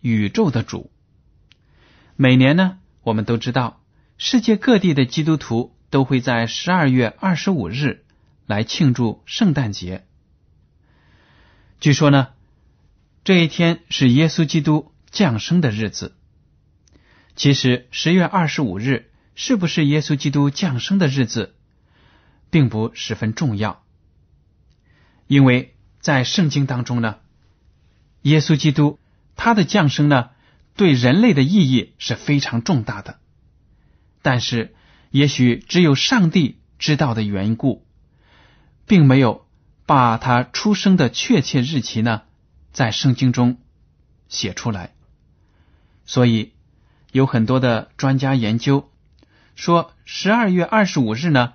宇宙的主”。每年呢，我们都知道，世界各地的基督徒都会在十二月二十五日来庆祝圣诞节。据说呢，这一天是耶稣基督降生的日子。其实，十月二十五日是不是耶稣基督降生的日子，并不十分重要。因为在圣经当中呢，耶稣基督他的降生呢，对人类的意义是非常重大的。但是，也许只有上帝知道的缘故，并没有把他出生的确切日期呢，在圣经中写出来。所以，有很多的专家研究说，十二月二十五日呢，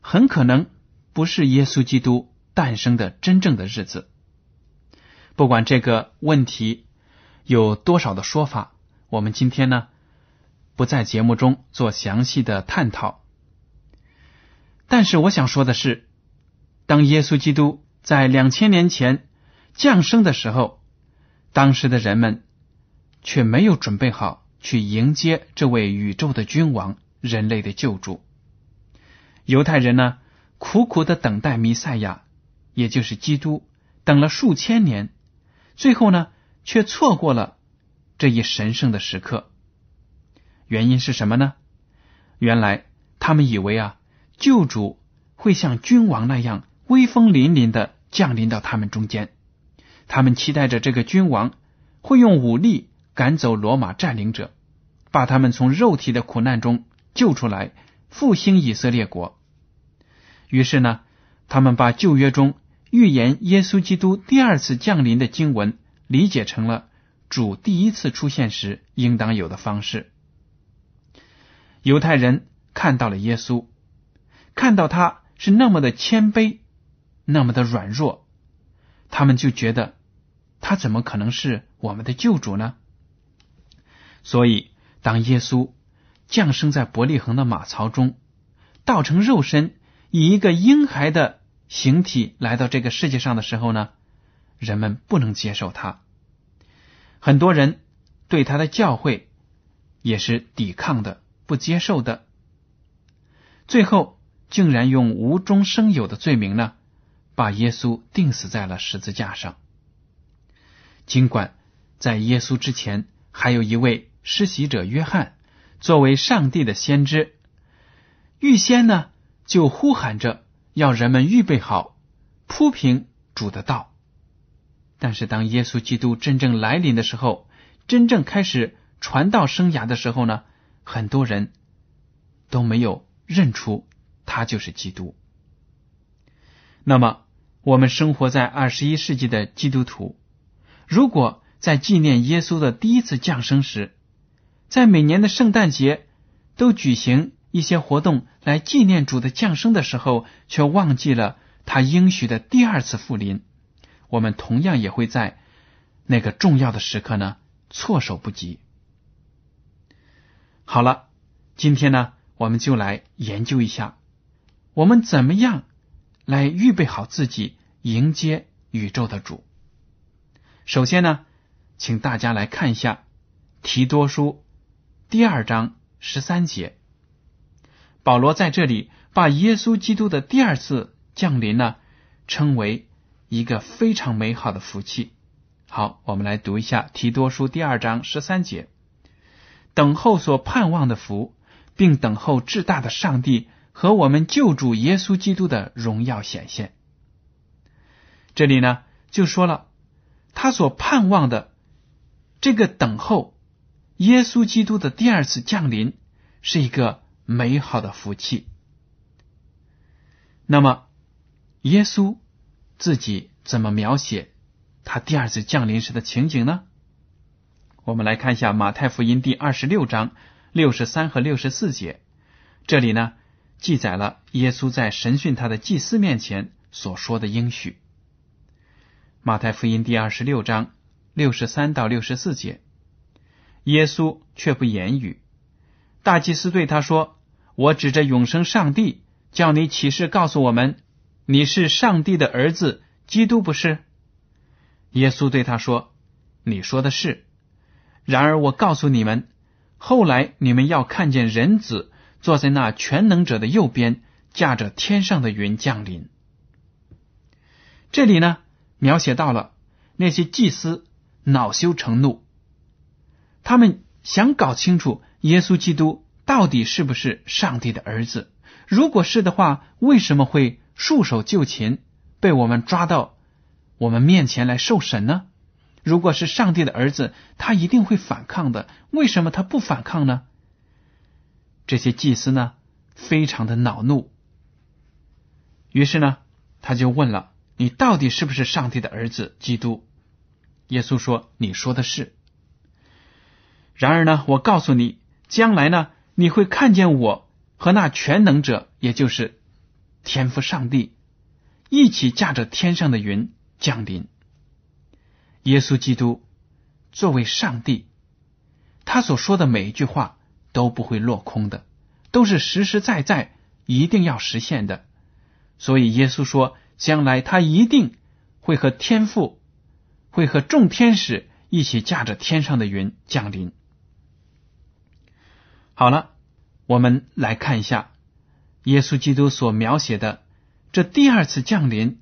很可能不是耶稣基督。诞生的真正的日子，不管这个问题有多少的说法，我们今天呢不在节目中做详细的探讨。但是我想说的是，当耶稣基督在两千年前降生的时候，当时的人们却没有准备好去迎接这位宇宙的君王、人类的救主。犹太人呢，苦苦的等待弥赛亚。也就是基督等了数千年，最后呢，却错过了这一神圣的时刻。原因是什么呢？原来他们以为啊，救主会像君王那样威风凛凛的降临到他们中间，他们期待着这个君王会用武力赶走罗马占领者，把他们从肉体的苦难中救出来，复兴以色列国。于是呢，他们把旧约中。预言耶稣基督第二次降临的经文，理解成了主第一次出现时应当有的方式。犹太人看到了耶稣，看到他是那么的谦卑，那么的软弱，他们就觉得他怎么可能是我们的救主呢？所以，当耶稣降生在伯利恒的马槽中，道成肉身，以一个婴孩的。形体来到这个世界上的时候呢，人们不能接受他，很多人对他的教诲也是抵抗的、不接受的，最后竟然用无中生有的罪名呢，把耶稣钉死在了十字架上。尽管在耶稣之前还有一位施洗者约翰作为上帝的先知，预先呢就呼喊着。要人们预备好铺平主的道，但是当耶稣基督真正来临的时候，真正开始传道生涯的时候呢，很多人都没有认出他就是基督。那么，我们生活在二十一世纪的基督徒，如果在纪念耶稣的第一次降生时，在每年的圣诞节都举行。一些活动来纪念主的降生的时候，却忘记了他应许的第二次复临。我们同样也会在那个重要的时刻呢，措手不及。好了，今天呢，我们就来研究一下，我们怎么样来预备好自己迎接宇宙的主。首先呢，请大家来看一下提多书第二章十三节，保罗在这里把耶稣基督的第二次降临呢，称为一个非常美好的福气。好，我们来读一下提多书第二章十三节。等候所盼望的福，并等候至大的上帝和我们救主耶稣基督的荣耀显现。这里呢，就说了他所盼望的这个等候耶稣基督的第二次降临，是一个美好的福气。那么，耶稣自己怎么描写他第二次降临时的情景呢？我们来看一下马太福音第二十六章六十三和六十四节，这里呢记载了耶稣在审讯他的祭司面前所说的应许。马太福音第二十六章六十三到六十四节，耶稣却不言语。大祭司对他说：“我指着永生上帝，叫你起誓告诉我们，你是上帝的儿子，基督不是？”耶稣对他说：“你说的是。”然而我告诉你们，后来你们要看见人子坐在那全能者的右边，驾着天上的云降临。这里呢，描写到了那些祭司恼羞成怒，他们想搞清楚耶稣基督到底是不是上帝的儿子。如果是的话，为什么会束手就擒，被我们抓到我们面前来受审呢？如果是上帝的儿子，他一定会反抗的。为什么他不反抗呢？这些祭司呢，非常的恼怒。于是呢，他就问了：“你到底是不是上帝的儿子？”基督，耶稣说：“你说的是。”然而呢，我告诉你，将来呢，你会看见我和那全能者，也就是天父上帝，一起驾着天上的云降临。耶稣基督作为上帝，他所说的每一句话都不会落空的，都是实实在在，一定要实现的。所以耶稣说，将来他一定会和天父，会和众天使一起驾着天上的云降临。好了，我们来看一下耶稣基督所描写的这第二次降临，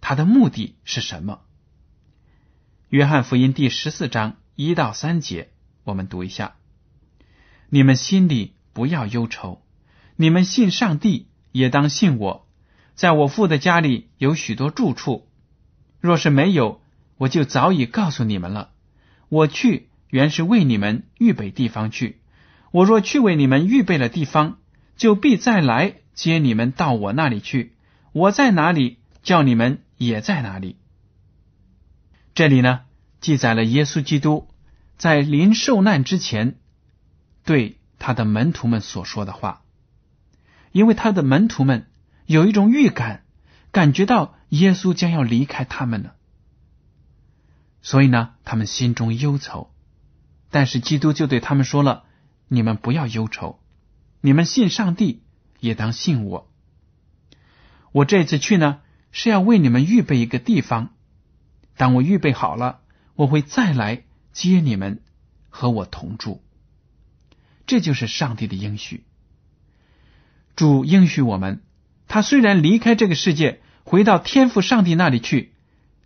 他的目的是什么？约翰福音第十四章一到三节，我们读一下：你们心里不要忧愁，你们信上帝也当信我。在我父的家里有许多住处，若是没有，我就早已告诉你们了。我去原是为你们预备地方去。我若去为你们预备了地方，就必再来接你们到我那里去。我在哪里，叫你们也在哪里。这里呢，记载了耶稣基督在临受难之前对他的门徒们所说的话，因为他的门徒们有一种预感，感觉到耶稣将要离开他们了，所以呢，他们心中忧愁。但是基督就对他们说了：“你们不要忧愁，你们信上帝，也当信我。我这次去呢，是要为你们预备一个地方。”当我预备好了，我会再来接你们和我同住。这就是上帝的应许。主应许我们，他虽然离开这个世界，回到天父上帝那里去，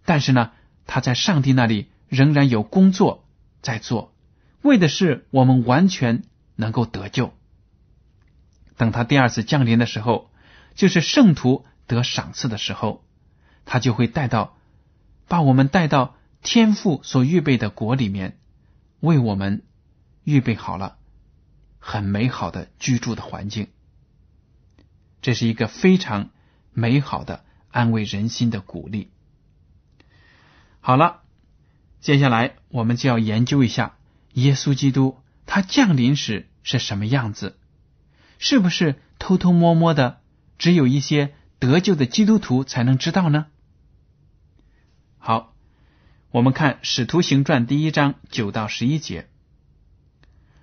但是呢，他在上帝那里仍然有工作在做，为的是我们完全能够得救。等他第二次降临的时候，就是圣徒得赏赐的时候，他就会带到。把我们带到天父所预备的国里面，为我们预备好了很美好的居住的环境。这是一个非常美好的安慰人心的鼓励。好了，接下来我们就要研究一下耶稣基督他降临时是什么样子，是不是偷偷摸摸的，只有一些得救的基督徒才能知道呢？好，我们看《使徒行传》第一章九到十一节，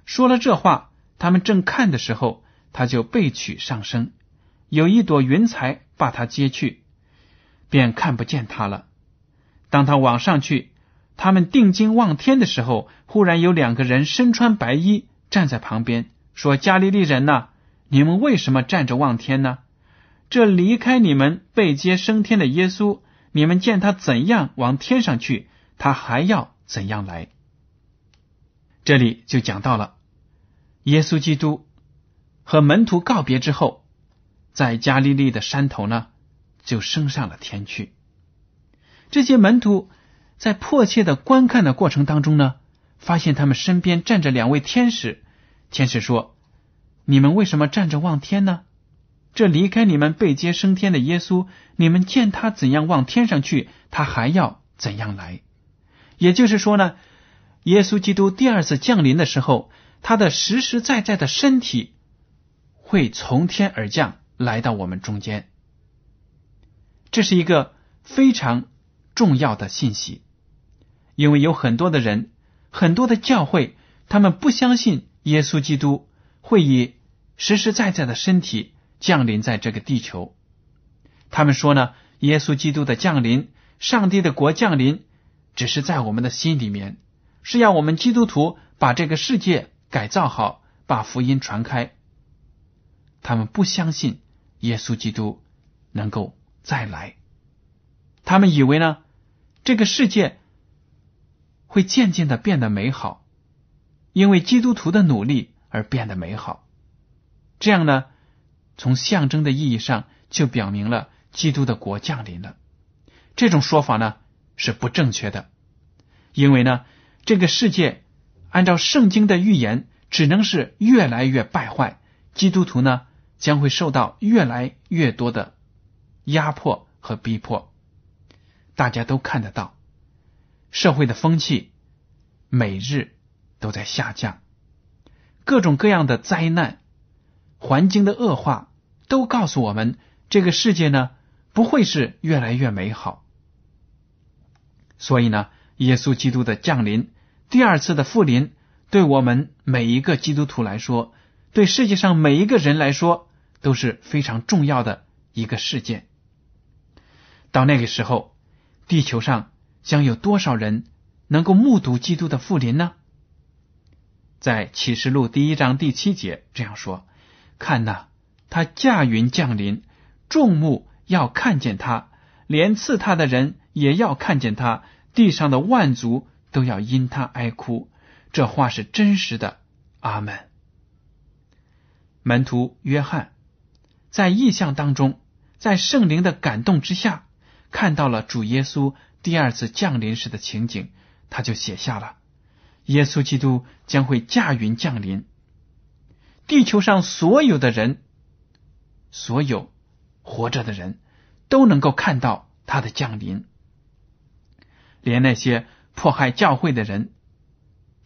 说了这话，他们正看的时候，他就被取上升，有一朵云彩把他接去，便看不见他了。当他往上去，他们定睛望天的时候，忽然有两个人身穿白衣站在旁边，说：“加利利人呐，你们为什么站着望天呢？这离开你们被接升天的耶稣，你们见他怎样往天上去？”他还要怎样来？这里就讲到了耶稣基督和门徒告别之后，在加利利的山头呢，就升上了天去。这些门徒在迫切的观看的过程当中呢，发现他们身边站着两位天使。天使说：“你们为什么站着望天呢？这离开你们被接升天的耶稣，你们见他怎样往天上去，他还要怎样来？”也就是说呢，耶稣基督第二次降临的时候，他的实实在在的身体会从天而降，来到我们中间。这是一个非常重要的信息，因为有很多的人，很多的教会，他们不相信耶稣基督会以实实在在的身体降临在这个地球。他们说呢，耶稣基督的降临，上帝的国降临。只是在我们的心里面，是要我们基督徒把这个世界改造好，把福音传开。他们不相信耶稣基督能够再来，他们以为呢，这个世界会渐渐的变得美好，因为基督徒的努力而变得美好。这样呢，从象征的意义上就表明了基督的国降临了。这种说法呢？是不正确的，因为呢，这个世界按照圣经的预言，只能是越来越败坏，基督徒呢将会受到越来越多的压迫和逼迫。大家都看得到，社会的风气每日都在下降，各种各样的灾难、环境的恶化，都告诉我们，这个世界呢不会是越来越美好。所以呢，耶稣基督的降临，第二次的复临，对我们每一个基督徒来说，对世界上每一个人来说，都是非常重要的一个事件。到那个时候，地球上将有多少人能够目睹基督的复临呢？在启示录第一章第七节这样说：“看呐，他驾云降临，众目要看见他，连刺他的人。”也要看见他，地上的万族都要因他哀哭。这话是真实的。阿门。门徒约翰在异象当中，在圣灵的感动之下，看到了主耶稣第二次降临时的情景，他就写下了：耶稣基督将会驾云降临，地球上所有的人，所有活着的人都能够看到他的降临。连那些迫害教会的人、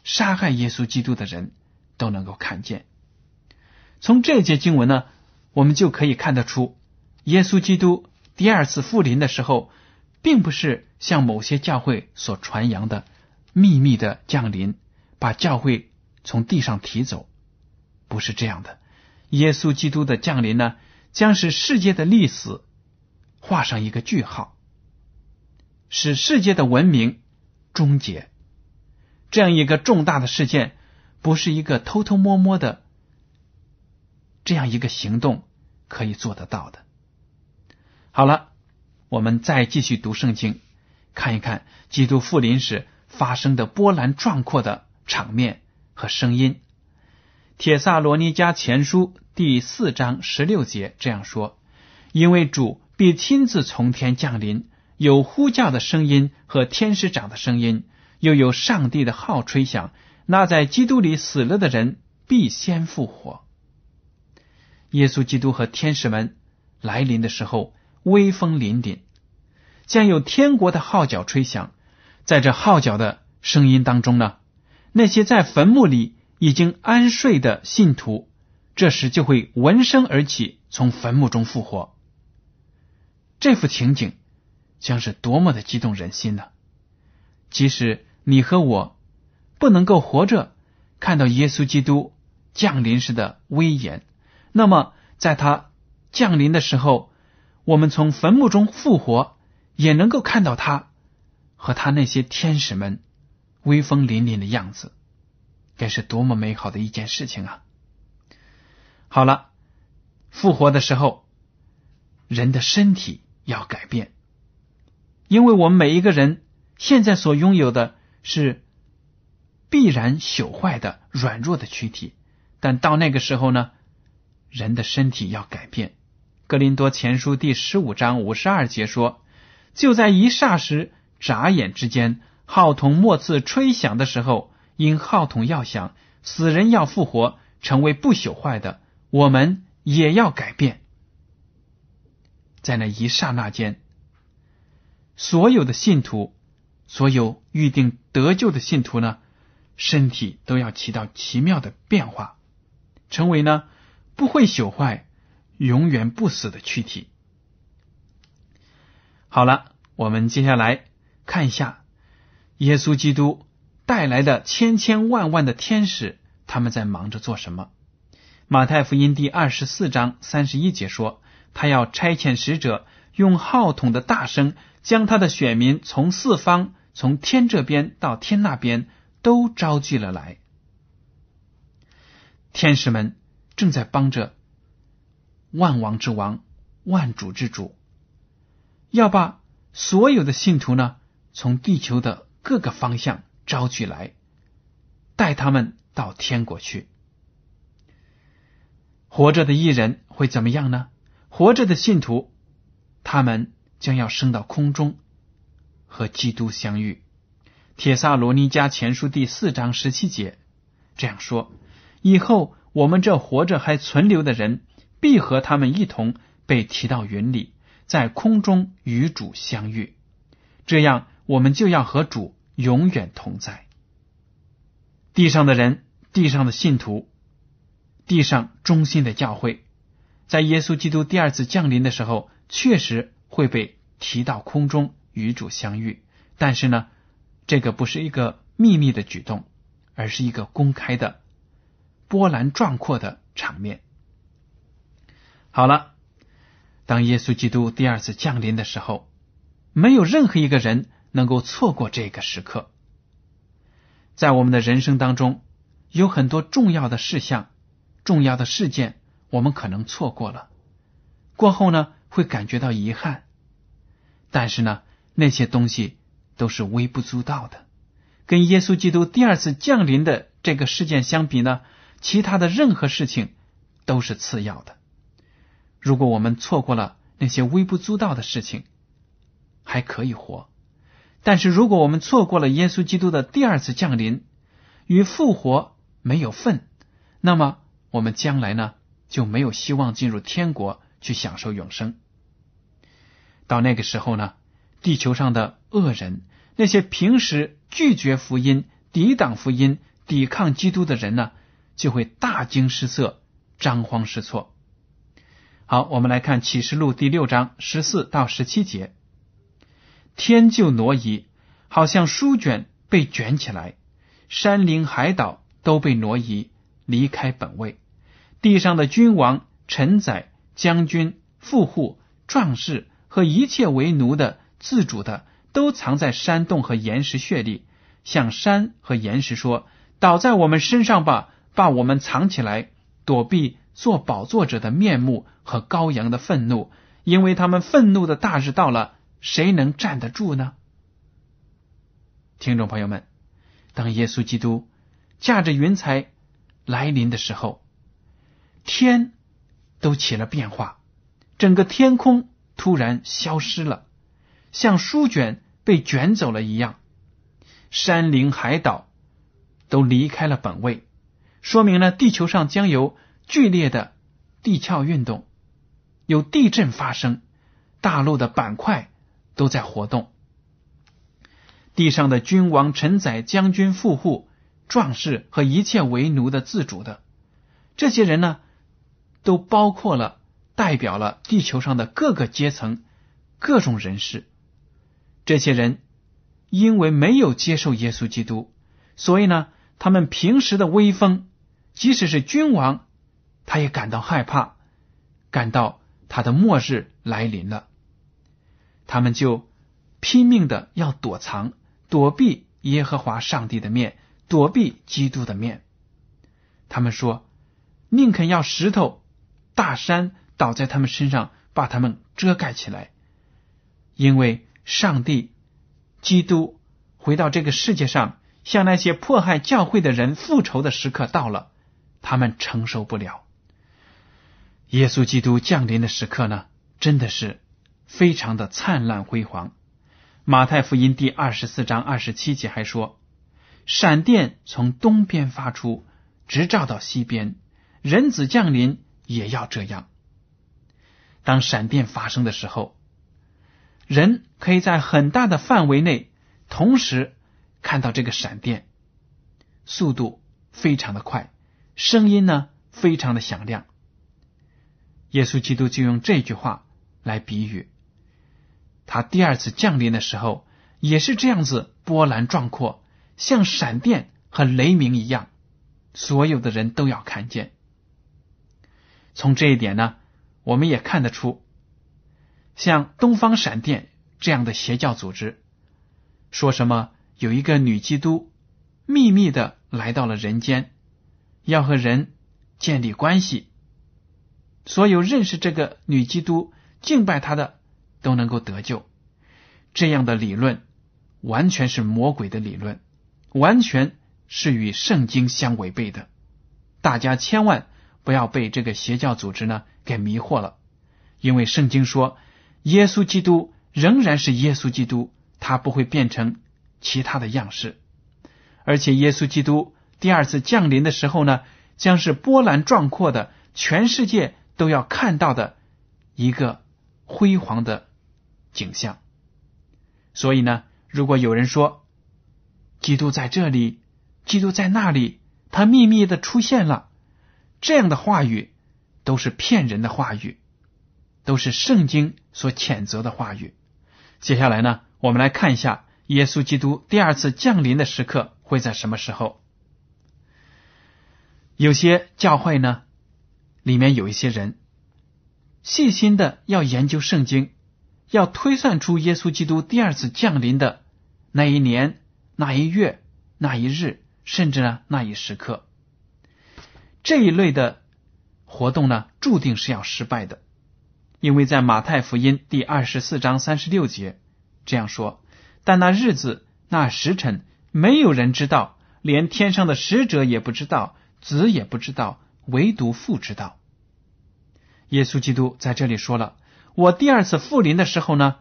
杀害耶稣基督的人都能够看见。从这节经文呢，我们就可以看得出，耶稣基督第二次复临的时候，并不是像某些教会所传扬的秘密的降临，把教会从地上提走，不是这样的。耶稣基督的降临呢，将使世界的历史画上一个句号。使世界的文明终结，这样一个重大的事件，不是一个偷偷摸摸的这样一个行动可以做得到的。好了，我们再继续读圣经，看一看基督复临时发生的波澜壮阔的场面和声音。铁萨罗尼迦前书第四章十六节这样说：“因为主必亲自从天降临。”有呼叫的声音和天使长的声音，又有上帝的号吹响。那在基督里死了的人必先复活。耶稣基督和天使们来临的时候，威风凛凛，将有天国的号角吹响。在这号角的声音当中呢，那些在坟墓里已经安睡的信徒，这时就会闻声而起，从坟墓中复活。这幅情景。将是多么的激动人心呢？即使你和我不能够活着看到耶稣基督降临时的威严，那么在他降临的时候，我们从坟墓中复活，也能够看到他和他那些天使们威风凛凛的样子，该是多么美好的一件事情啊！好了，复活的时候，人的身体要改变，因为我们每一个人现在所拥有的是必然朽坏的软弱的躯体，但到那个时候呢，人的身体要改变。格林多前书第十五章五十二节说：“就在一霎时、眨眼之间，号筒末次吹响的时候，因号筒要响，死人要复活，成为不朽坏的。”我们也要改变，在那一刹那间，所有的信徒，所有预定得救的信徒呢，身体都要起到奇妙的变化，成为呢不会朽坏、永远不死的躯体。好了，我们接下来看一下耶稣基督带来的千千万万的天使，他们在忙着做什么？马太福音第二十四章三十一节说：“他要差遣使者，用号筒的大声，将他的选民从四方，从天这边到天那边，都招聚了来。天使们正在帮着万王之王、万主之主，要把所有的信徒呢，从地球的各个方向招聚来，带他们到天国去。”活着的艺人会怎么样呢？活着的信徒，他们将要升到空中，和基督相遇。铁萨罗尼迦前书第四章十七节这样说：以后我们这活着还存留的人，必和他们一同被提到云里，在空中与主相遇。这样，我们就要和主永远同在。地上的人，地上的信徒。地上中心的教会，在耶稣基督第二次降临的时候，确实会被提到空中与主相遇。但是呢，这个不是一个秘密的举动，而是一个公开的、波澜壮阔的场面。好了，当耶稣基督第二次降临的时候，没有任何一个人能够错过这个时刻。在我们的人生当中，有很多重要的事项。重要的事件，我们可能错过了，过后呢会感觉到遗憾。但是呢，那些东西都是微不足道的，跟耶稣基督第二次降临的这个事件相比呢，其他的任何事情都是次要的。如果我们错过了那些微不足道的事情，还可以活；但是如果我们错过了耶稣基督的第二次降临与复活没有份，那么。我们将来呢就没有希望进入天国去享受永生。到那个时候呢，地球上的恶人，那些平时拒绝福音、抵挡福音、抵抗基督的人呢，就会大惊失色、张慌失措。好，我们来看启示录第六章十四到十七节：天就挪移，好像书卷被卷起来；山林海岛都被挪移，离开本位。地上的君王、臣宰、将军、富户、壮士和一切为奴的、自主的，都藏在山洞和岩石穴里，向山和岩石说：“倒在我们身上吧，把我们藏起来，躲避做宝座者的面目和羔羊的愤怒，因为他们愤怒的大日到了，谁能站得住呢？”听众朋友们，当耶稣基督驾着云彩来临的时候。天都起了变化，整个天空突然消失了，像书卷被卷走了一样。山林海岛都离开了本位，说明了地球上将有剧烈的地壳运动，有地震发生，大陆的板块都在活动。地上的君王、臣宰、将军、富户、壮士和一切为奴的、自主的这些人呢？都包括了，代表了地球上的各个阶层、各种人士。这些人因为没有接受耶稣基督，所以呢，他们平时的威风，即使是君王，他也感到害怕，感到他的末日来临了。他们就拼命的要躲藏，躲避耶和华上帝的面，躲避基督的面。他们说，宁肯要石头、大山倒在他们身上，把他们遮盖起来，因为上帝、基督回到这个世界上，向那些迫害教会的人复仇的时刻到了，他们承受不了。耶稣基督降临的时刻呢，真的是。非常的灿烂辉煌。马太福音第二十四章二十七节还说：“闪电从东边发出，直照到西边，人子降临也要这样。”当闪电发生的时候，人可以在很大的范围内同时看到这个闪电，速度非常的快，声音呢非常的响亮。耶稣基督就用这句话来比喻。他第二次降临的时候，也是这样子波澜壮阔，像闪电和雷鸣一样，所有的人都要看见。从这一点呢，我们也看得出，像东方闪电这样的邪教组织，说什么有一个女基督秘密的来到了人间，要和人建立关系，所有认识这个女基督、敬拜她的。都能够得救，这样的理论完全是魔鬼的理论，完全是与圣经相违背的。大家千万不要被这个邪教组织呢给迷惑了，因为圣经说，耶稣基督仍然是耶稣基督，他不会变成其他的样式。而且耶稣基督第二次降临的时候呢，将是波澜壮阔的，全世界都要看到的一个辉煌的。景象，所以呢，如果有人说基督在这里，基督在那里，他秘密的出现了，这样的话语都是骗人的话语，都是圣经所谴责的话语。接下来呢，我们来看一下耶稣基督第二次降临的时刻会在什么时候？有些教会呢，里面有一些人细心的要研究圣经。要推算出耶稣基督第二次降临的那一年、那一月、那一日，甚至呢那一时刻，这一类的活动呢，注定是要失败的，因为在马太福音第二十四章三十六节这样说：“但那日子、那时辰，没有人知道，连天上的使者也不知道，子也不知道，唯独父知道。”耶稣基督在这里说了。我第二次复临的时候呢，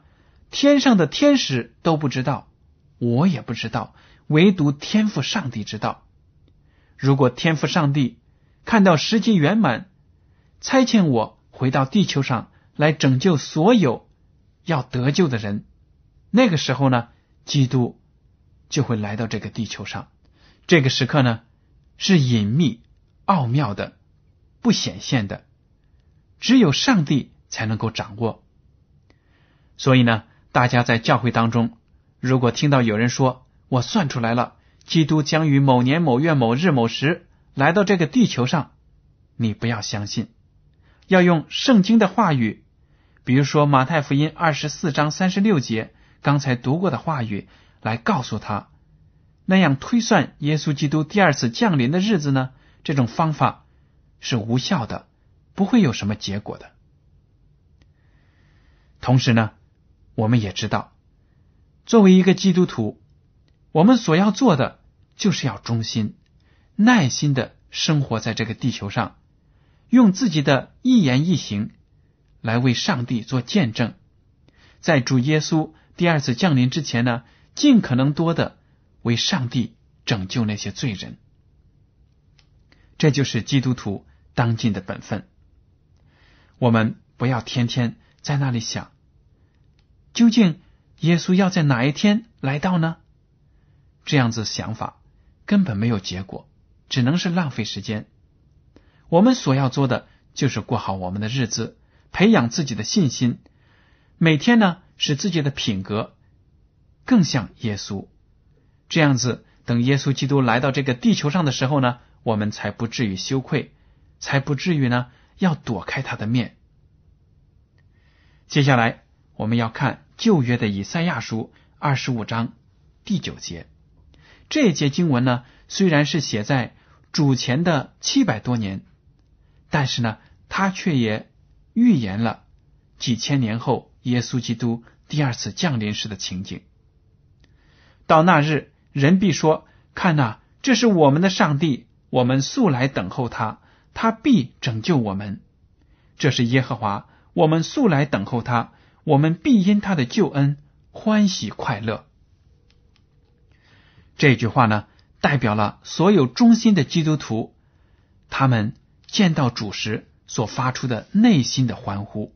天上的天使都不知道，我也不知道，唯独天父上帝知道。如果天父上帝看到时机圆满，差遣我回到地球上来拯救所有要得救的人，那个时候呢，基督就会来到这个地球上。这个时刻呢，是隐秘、奥妙的、不显现的，只有上帝。才能够掌握。所以呢，大家在教会当中，如果听到有人说“我算出来了，基督将于某年某月某日某时来到这个地球上”，你不要相信，要用圣经的话语，比如说马太福音二十四章三十六节刚才读过的话语来告诉他，那样推算耶稣基督第二次降临的日子呢？这种方法是无效的，不会有什么结果的。同时呢，我们也知道，作为一个基督徒，我们所要做的就是要忠心、耐心的生活在这个地球上，用自己的一言一行来为上帝做见证，在主耶稣第二次降临之前呢，尽可能多的为上帝拯救那些罪人。这就是基督徒当尽的本分。我们不要天天。在那里想，究竟耶稣要在哪一天来到呢？这样子想法根本没有结果，只能是浪费时间。我们所要做的就是过好我们的日子，培养自己的信心，每天呢使自己的品格更像耶稣。这样子，等耶稣基督来到这个地球上的时候呢，我们才不至于羞愧，才不至于呢要躲开他的面。接下来我们要看旧约的以赛亚书二十五章第九节。这一节经文呢，虽然是写在主前的七百多年，但是呢，它却也预言了几千年后耶稣基督第二次降临时的情景。到那日，人必说：“看呐，这是我们的上帝，我们素来等候他，他必拯救我们。这是耶和华，我们素来等候他，我们必因他的救恩欢喜快乐。”这句话呢，代表了所有忠心的基督徒，他们见到主时所发出的内心的欢呼，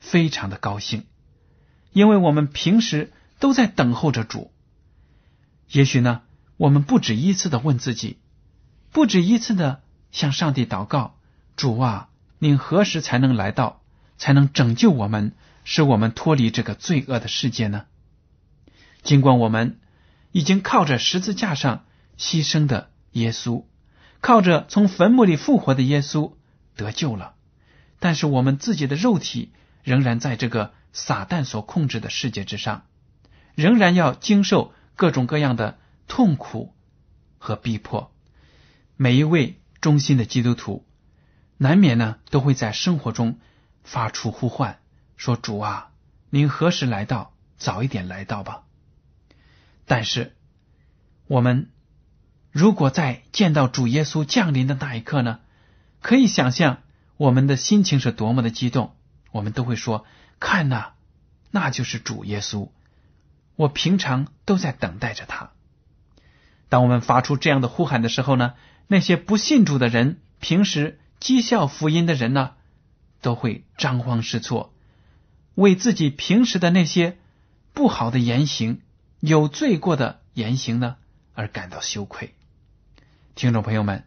非常的高兴，因为我们平时都在等候着主。也许呢，我们不止一次的问自己，不止一次的向上帝祷告：“主啊，您何时才能来到，才能拯救我们，使我们脱离这个罪恶的世界呢？”尽管我们。已经靠着十字架上牺牲的耶稣，靠着从坟墓里复活的耶稣得救了，但是我们自己的肉体仍然在这个撒旦所控制的世界之上，仍然要经受各种各样的痛苦和逼迫。每一位忠心的基督徒，难免呢都会在生活中发出呼唤，说：“主啊，您何时来到？早一点来到吧。”但是，我们如果在见到主耶稣降临的那一刻呢？可以想象我们的心情是多么的激动。我们都会说：“看呐，那就是主耶稣。”我平常都在等待着他。当我们发出这样的呼喊的时候呢，那些不信主的人，平时讥笑福音的人呢，都会张慌失措，为自己平时的那些不好的言行。有罪过的言行呢，而感到羞愧。听众朋友们，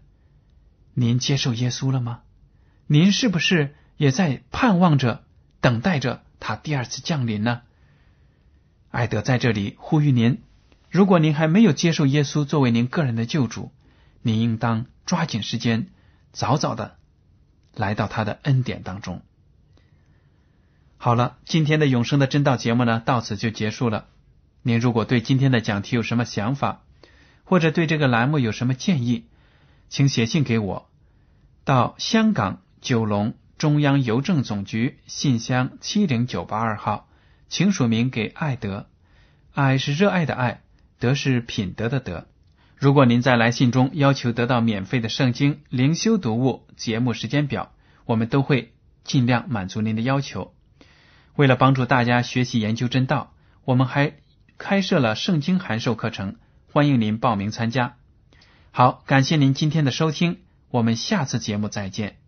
您接受耶稣了吗？您是不是也在盼望着、等待着他第二次降临呢？艾德在这里呼吁您：如果您还没有接受耶稣作为您个人的救主，您应当抓紧时间，早早的来到他的恩典当中。好了，今天的永生的真道节目呢，到此就结束了。您如果对今天的讲题有什么想法，或者对这个栏目有什么建议，请写信给我，到香港九龙中央邮政总局信箱七零九八二号，请署名给爱德。爱是热爱的爱，德是品德的德。如果您在来信中要求得到免费的圣经灵修读物节目时间表，我们都会尽量满足您的要求。为了帮助大家学习研究真道，我们还。开设了圣经函授课程，欢迎您报名参加。好，感谢您今天的收听，我们下次节目再见。